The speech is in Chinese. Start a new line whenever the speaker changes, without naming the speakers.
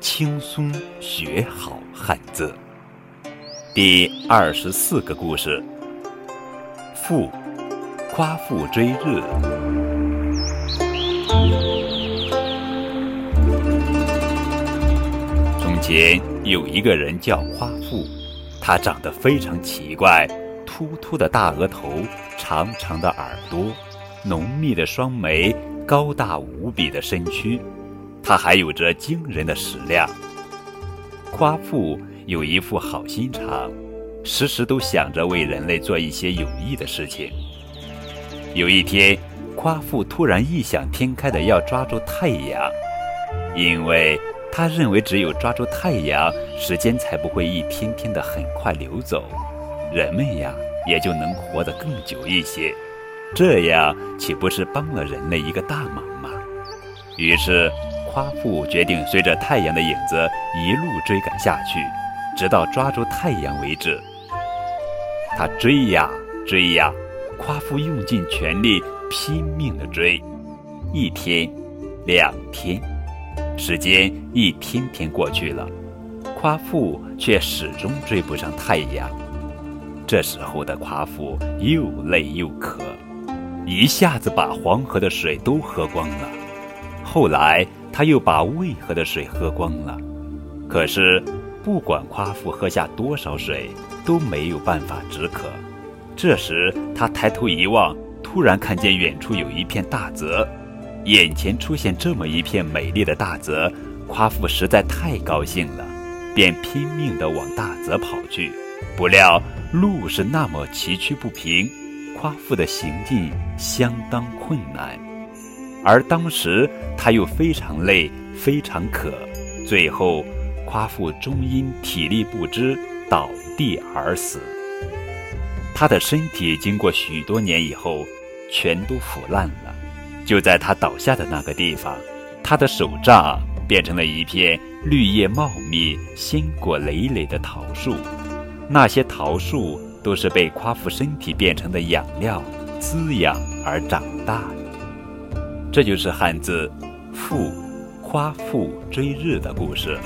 轻松学好汉字。第二十四个故事：父夸父追日。从前有一个人叫夸父，他长得非常奇怪，秃秃的大额头，长长的耳朵，浓密的双眉，高大无比的身躯。他还有着惊人的食量。夸父有一副好心肠，时时都想着为人类做一些有益的事情。有一天，夸父突然异想天开的要抓住太阳，因为他认为只有抓住太阳，时间才不会一天天的很快流走，人们呀也就能活得更久一些。这样岂不是帮了人类一个大忙吗？于是。夸父决定随着太阳的影子一路追赶下去，直到抓住太阳为止。他追呀追呀，夸父用尽全力，拼命地追。一天，两天，时间一天天过去了，夸父却始终追不上太阳。这时候的夸父又累又渴，一下子把黄河的水都喝光了。后来。他又把渭河的水喝光了，可是不管夸父喝下多少水，都没有办法止渴。这时他抬头一望，突然看见远处有一片大泽，眼前出现这么一片美丽的大泽，夸父实在太高兴了，便拼命地往大泽跑去。不料路是那么崎岖不平，夸父的行进相当困难。而当时他又非常累，非常渴，最后夸父终因体力不支倒地而死。他的身体经过许多年以后，全都腐烂了。就在他倒下的那个地方，他的手杖变成了一片绿叶茂密、鲜果累累的桃树。那些桃树都是被夸父身体变成的养料滋养而长大。这就是汉字“父夸父追日”的故事。